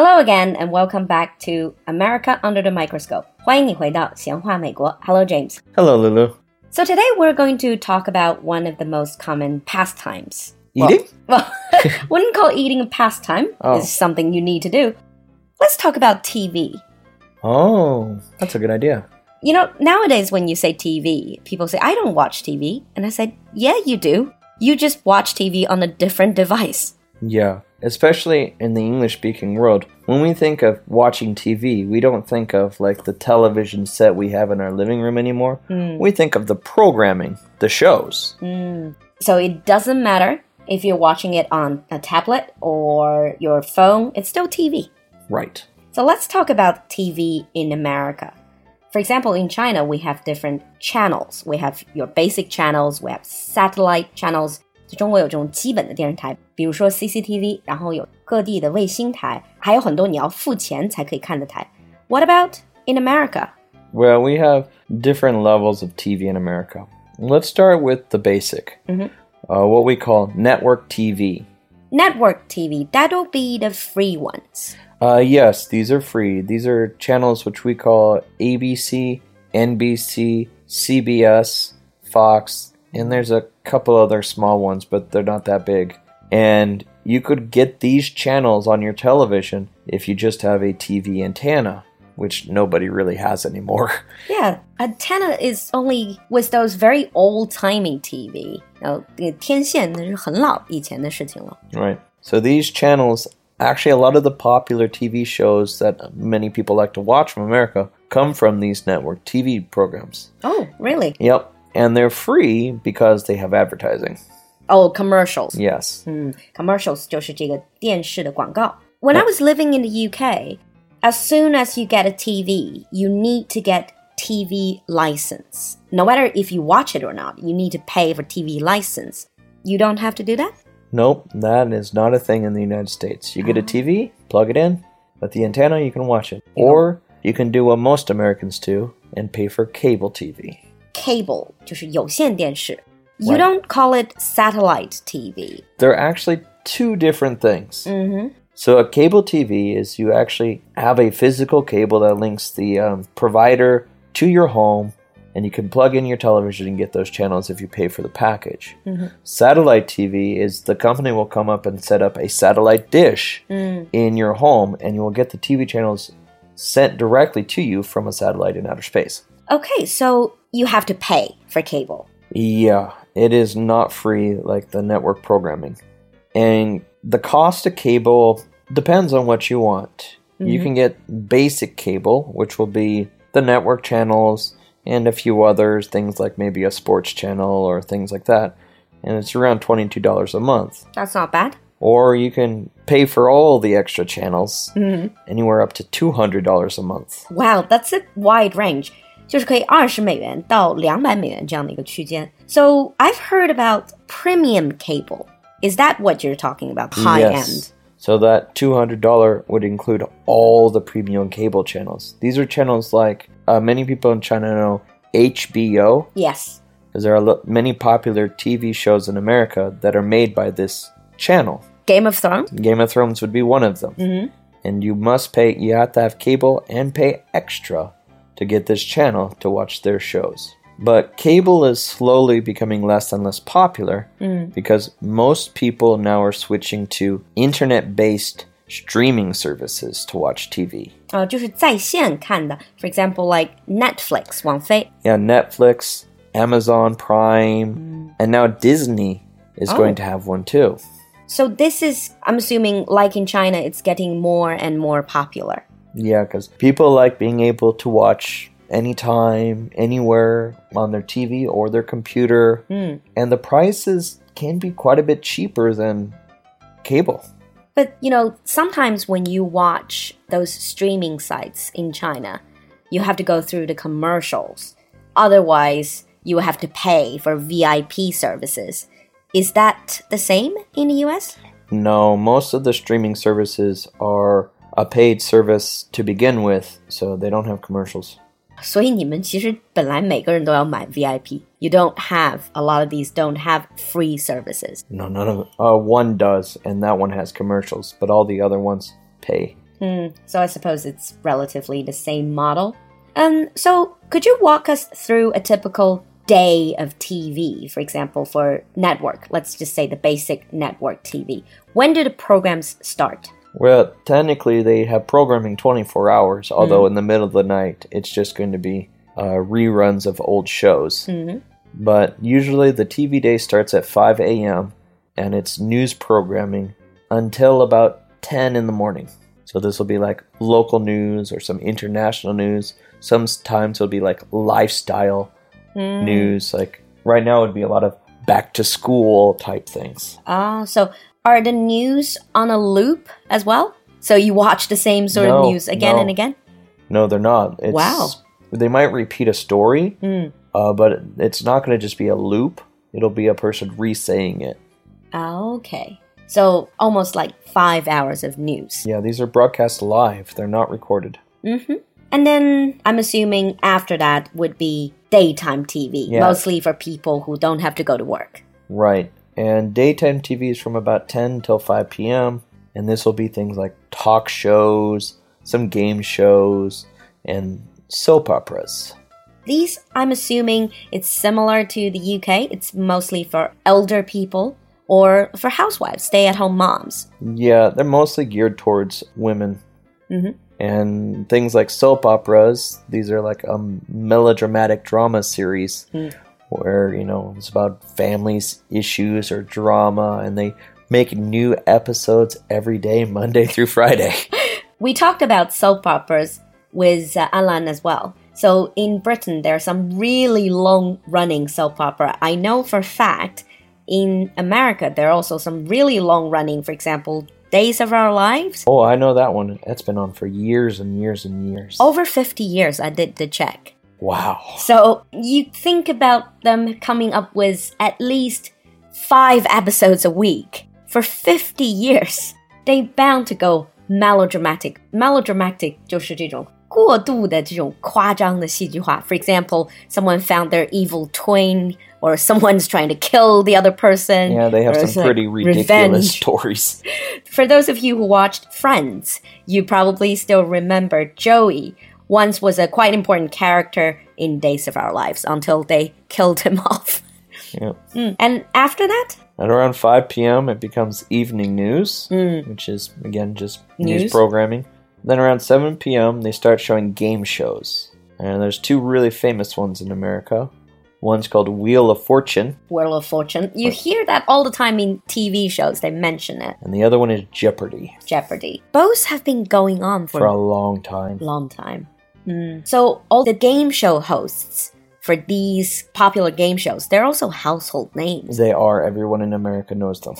Hello again and welcome back to America Under the Microscope. 欢迎你回到闲话美国. Hello James. Hello, Lulu. So today we're going to talk about one of the most common pastimes. Eating? Well, wouldn't call eating a pastime. Oh. It's something you need to do. Let's talk about TV. Oh, that's a good idea. You know, nowadays when you say TV, people say, I don't watch TV. And I said, Yeah, you do. You just watch TV on a different device. Yeah, especially in the English speaking world. When we think of watching TV, we don't think of like the television set we have in our living room anymore. Hmm. We think of the programming, the shows. Hmm. So it doesn't matter if you're watching it on a tablet or your phone, it's still TV. Right. So let's talk about TV in America. For example, in China, we have different channels. We have your basic channels, we have satellite channels. 就中国有这种基本的电视台，比如说 CCTV，然后有各地的卫星台，还有很多你要付钱才可以看的台。What about in America? Well, we have different levels of TV in America. Let's start with the basic, uh, what we call network TV. Network TV, that'll be the free ones. Uh, yes, these are free. These are channels which we call ABC, NBC, CBS, Fox, and there's a couple other small ones, but they're not that big. And you could get these channels on your television if you just have a TV antenna, which nobody really has anymore. Yeah, antenna is only with those very old-timey TV. 然后那个天线那是很老以前的事情了。 right. So these channels, actually, a lot of the popular TV shows that many people like to watch from America come from these network TV programs. Oh, really? Yep. And they're free because they have advertising. Oh, commercials. Yes. Commercials 就是这个电视的广告。When I was living in the UK, as soon as you get a TV, you need to get TV license. No matter if you watch it or not, you need to pay for TV license. You don't have to do that? Nope, that is not a thing in the United States. You get a TV, plug it in, with the antenna, you can watch it. Or you can do what most Americans do and pay for cable TV. Cable 就是有线电视. You Right. don't call it satellite TV. They're actually two different things. So, a cable TV is you actually have a physical cable that links the um, provider to your home, and you can plug in your television and get those channels if you pay for the package. Satellite TV is the company will come up and set up a satellite dish in your home, and you will get the TV channels sent directly to you from a satellite in outer space. Okay, so you have to pay for cable. Yeah, it is not free like the network programming. And the cost of cable depends on what you want. You mm-hmm. can get basic cable, which will be the network channels and a few others, things like maybe a sports channel or things like that. And it's around $22 a month. That's not bad. Or you can pay for all the extra channels, mm-hmm. anywhere up to $200 a month. Wow, that's a wide range. 就是可以二十美元到两百美元这样的一个区间。So I've heard about premium cable. Is that what you're talking about? High yes. end. So that $200 would include all the premium cable channels. These are channels like uh, many people in China know HBO, Yes. because there are lo- many popular TV shows in America that are made by this channel. Game of Thrones. Game of Thrones would be one of them. And you must pay, you have to have cable and pay extra to get this channel to watch their shows. But cable is slowly becoming less and less popular because most people now are switching to internet based streaming services to watch TV. 呃，就是在线看的。For example, like Netflix 网飞。 Yeah, Netflix, Amazon Prime, and now Disney is going to have one too. So this is, I'm assuming, like in China, it's getting more and more popular. Yeah, because people like being able to watch anytime, anywhere on their TV or their computer. Hmm. And the prices can be quite a bit cheaper than cable. But you know, sometimes when you watch those streaming sites in China, you have to go through the commercials. Otherwise, you have to pay for VIP services. Is that the same in the US? No, most of the streaming services are a paid service to begin with, so they don't have commercials. 所以你们其实本来每个人都要买 VIP. You don't have a lot of these don't have free services. No, none of uh, one does, and that one has commercials, but all the other ones pay. So I suppose it's relatively the same model. Um, so could you walk us through a typical day of TV, for example, for network? Let's just say the basic network TV. When do the programs start? Well, technically, they have programming 24 hours, although in the middle of the night, it's just going to be uh, reruns of old shows. But usually, the TV day starts at 5 a.m. and it's news programming until about 10 in the morning. So, this will be like local news or some international news. Sometimes it'll be like lifestyle news. Like right now, it would be a lot of back to school type things. Ah, so are the news on a loop as well? So you watch the same sort of news again no. and again? No, they're not. It's, Wow. They might repeat a story, uh, but it's not going to just be a loop. It'll be a person re-saying it. Okay. So almost like five hours of news. Yeah, these are broadcast live. They're not recorded. And then I'm assuming after that would be daytime TV, Yeah. mostly for people who don't have to go to work. Right. And daytime TV is from about 10 till 5 p.m. And this will be things like talk shows, some game shows, and soap operas. These, I'm assuming, it's similar to the UK. It's mostly for elder people or for housewives, stay at home moms. Yeah, they're mostly geared towards women. Mhm. And things like soap operas, these are like a melodramatic drama series where, you know, it's about families, issues, or drama, and they make new episodes every day, Monday through Friday. We talked about soap operas with uh, Alan as well. So in Britain, there are some really long running soap opera. I know for a fact in America, there are also some really long running, for example, Days of Our Lives. oh, I know that one. That's been on for years and years and years. Over 50 years, I did the check. wow. So you think about them coming up with at least five episodes a week for 50 years. They bound to go melodramatic. Melodramatic 就是这种过度的这种夸张的戏剧化. For example, someone found their evil twin, or someone's trying to kill the other person. Yeah, they have or some it's like pretty ridiculous revenge. stories. For those of you who watched Friends, you probably still remember Joey once was a quite important character in Days of Our Lives until they killed him off. Yeah. Hmm. And after that, At around 5 p.m., it becomes evening news, hmm. which is, again, just news. News. programming. Then around 7 p.m., they start showing game shows. And there's two really famous ones in America. One's called Wheel of Fortune, Wheel of Fortune, you hear that all the time in TV shows, they mention it. and the other one is Jeopardy Jeopardy. Both have been going on for for a long time. long time. Mm. So all the game show hosts for these popular game shows, they're also household names. They are, everyone in America knows them.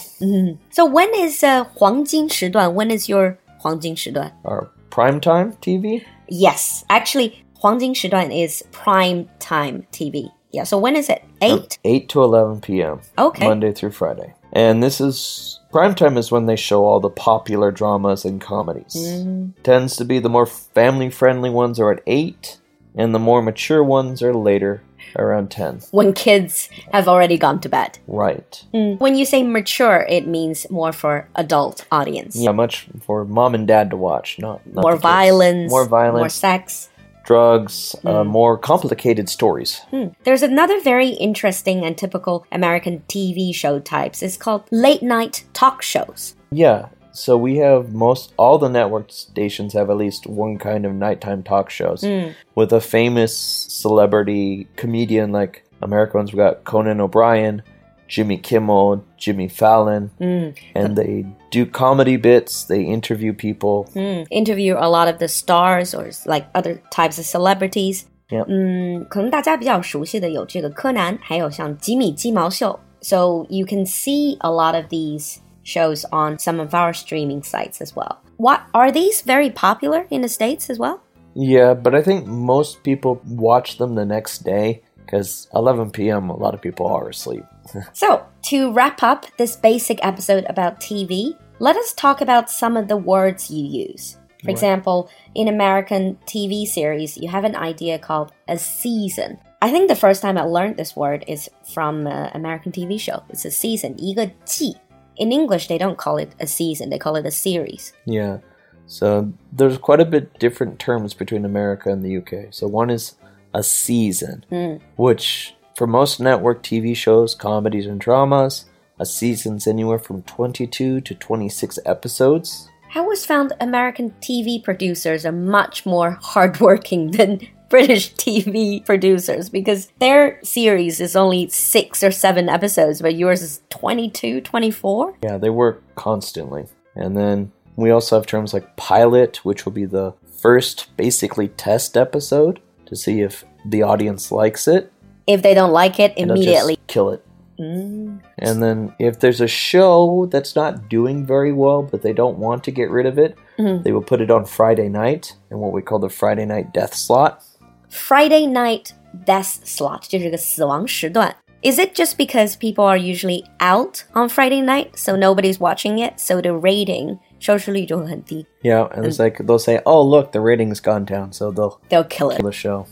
So when is uh, 黄金时段? When is your 黄金时段? Our primetime TV? Yes, actually, 黄金时段 is prime time TV. Yeah, so when is it? 8? 8 to 11 p.m. Okay. Monday through Friday. And this is primetime is when they show all the popular dramas and comedies. Mm-hmm. Tends to be the more family friendly ones are at 8, and the more mature ones are later, around 10. When kids have already gone to bed. Right. Mm. When you say mature, it means more for adult audience. Yeah, much for mom and dad to watch, not, not More violence, more violence, more sex. Drugs, uh, hmm. more complicated stories. Hmm. There's another very interesting and typical American TV show types. It's called late night talk shows. Yeah. So we have most all the network stations have at least one kind of nighttime talk shows hmm. with a famous celebrity comedian like Americans. We got Conan O'Brien, Jimmy Kimmel, Jimmy Fallon, and they do comedy bits. They interview people. Interview a lot of the stars or like other types of celebrities. Yep. 嗯，可能大家比较熟悉的有这个柯南，还有像吉米鸡毛秀。So you can see a lot of these shows on some of our streaming sites as well. What are these very popular in the states as well? Yeah, but I think most people watch them the next day because 11 p.m. a lot of people are asleep. So, to wrap up this basic episode about TV, let us talk about some of the words you use. For example, in American TV series, you have an idea called a season. I think the first time I learned this word is from an American TV show. It's a season, 一个季. In English, they don't call it a season, they call it a series. Yeah. So there's quite a bit different terms between America and the UK. So one is a season, mm. which for most network TV shows, comedies, and dramas, a season's anywhere from 22 to 26 episodes. I always found American TV producers are much more hardworking than British TV producers because their series is only six or seven episodes, but yours is 22, 24. Yeah, they work constantly. And then we also have terms like pilot, which will be the first basically test episode to see if the audience likes it. If they don't like it, They'll just immediately. kill it. And then if there's a show that's not doing very well, but they don't want to get rid of it, they will put it on Friday night in what we call the Friday night death slot. Friday night death slot 就是个死亡时段. Is it just because people are usually out on Friday night, so nobody's watching it, so the rating 收视率就会很低. Yeah, and it's like they'll say, "Oh, look, the rating's gone down," so they'll They'll kill it. kill the show.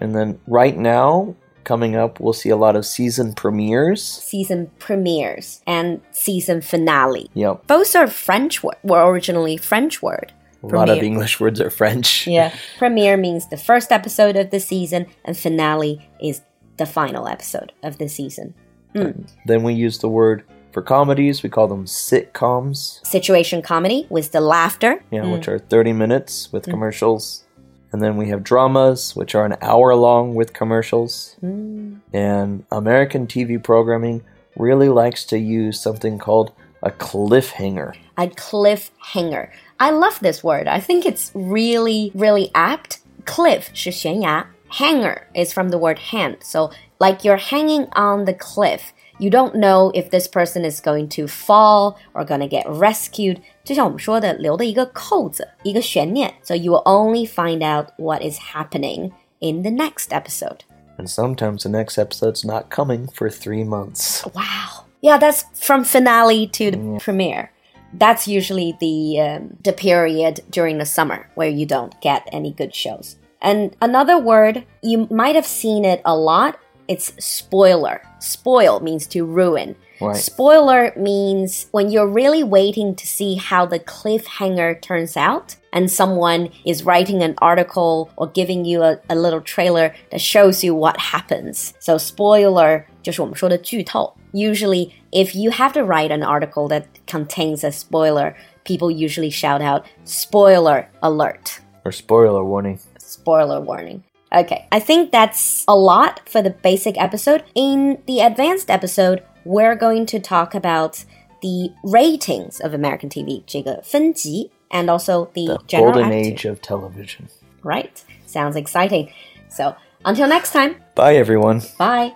And then right now, coming up, we'll see a lot of season premieres. Season premieres and season finale. Yep, Both are French word, were originally French word. a lot of Premiere. English words are French. Yeah. Premiere means the first episode of the season, and finale is the final episode of the season. Then we use the word for comedies. We call them sitcoms. Situation comedy with the laughter. yeah, which are 30 minutes with commercials. And then we have dramas, which are an hour long with commercials. And American TV programming really likes to use something called a cliffhanger. A cliffhanger. I love this word. I think it's really, really apt. Cliff 是悬崖. Hanger is from the word hang. So, like you're hanging on the cliff. You don't know if this person is going to fall or going to get rescued. 就像我们说的，留的一个扣子，一个悬念. So you will only find out what is happening in the next episode. And sometimes the next episode's not coming for three months. Wow. Yeah, that's from finale to the premiere. That's usually the um, the period during the summer where you don't get any good shows. And another word you might have seen it a lot. It's spoiler. Spoil means to ruin. Right. Spoiler means when you're really waiting to see how the cliffhanger turns out, and someone is writing an article or giving you a, a little trailer that shows you what happens. So spoiler 就是我们说的剧透. Usually, if you have to write an article that contains a spoiler, people usually shout out spoiler alert Or spoiler warning. spoiler warning. Okay, I think that's a lot for the basic episode. In the advanced episode, we're going to talk about the ratings of American TV, 这个分级, and also the, The general golden attitude. age of television. Right, sounds exciting. So until next time, Bye, everyone. bye.